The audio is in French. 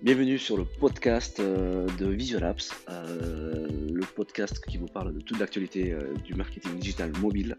Bienvenue sur le podcast euh, de Visual Apps, euh, le podcast qui vous parle de toute l'actualité euh, du marketing digital mobile.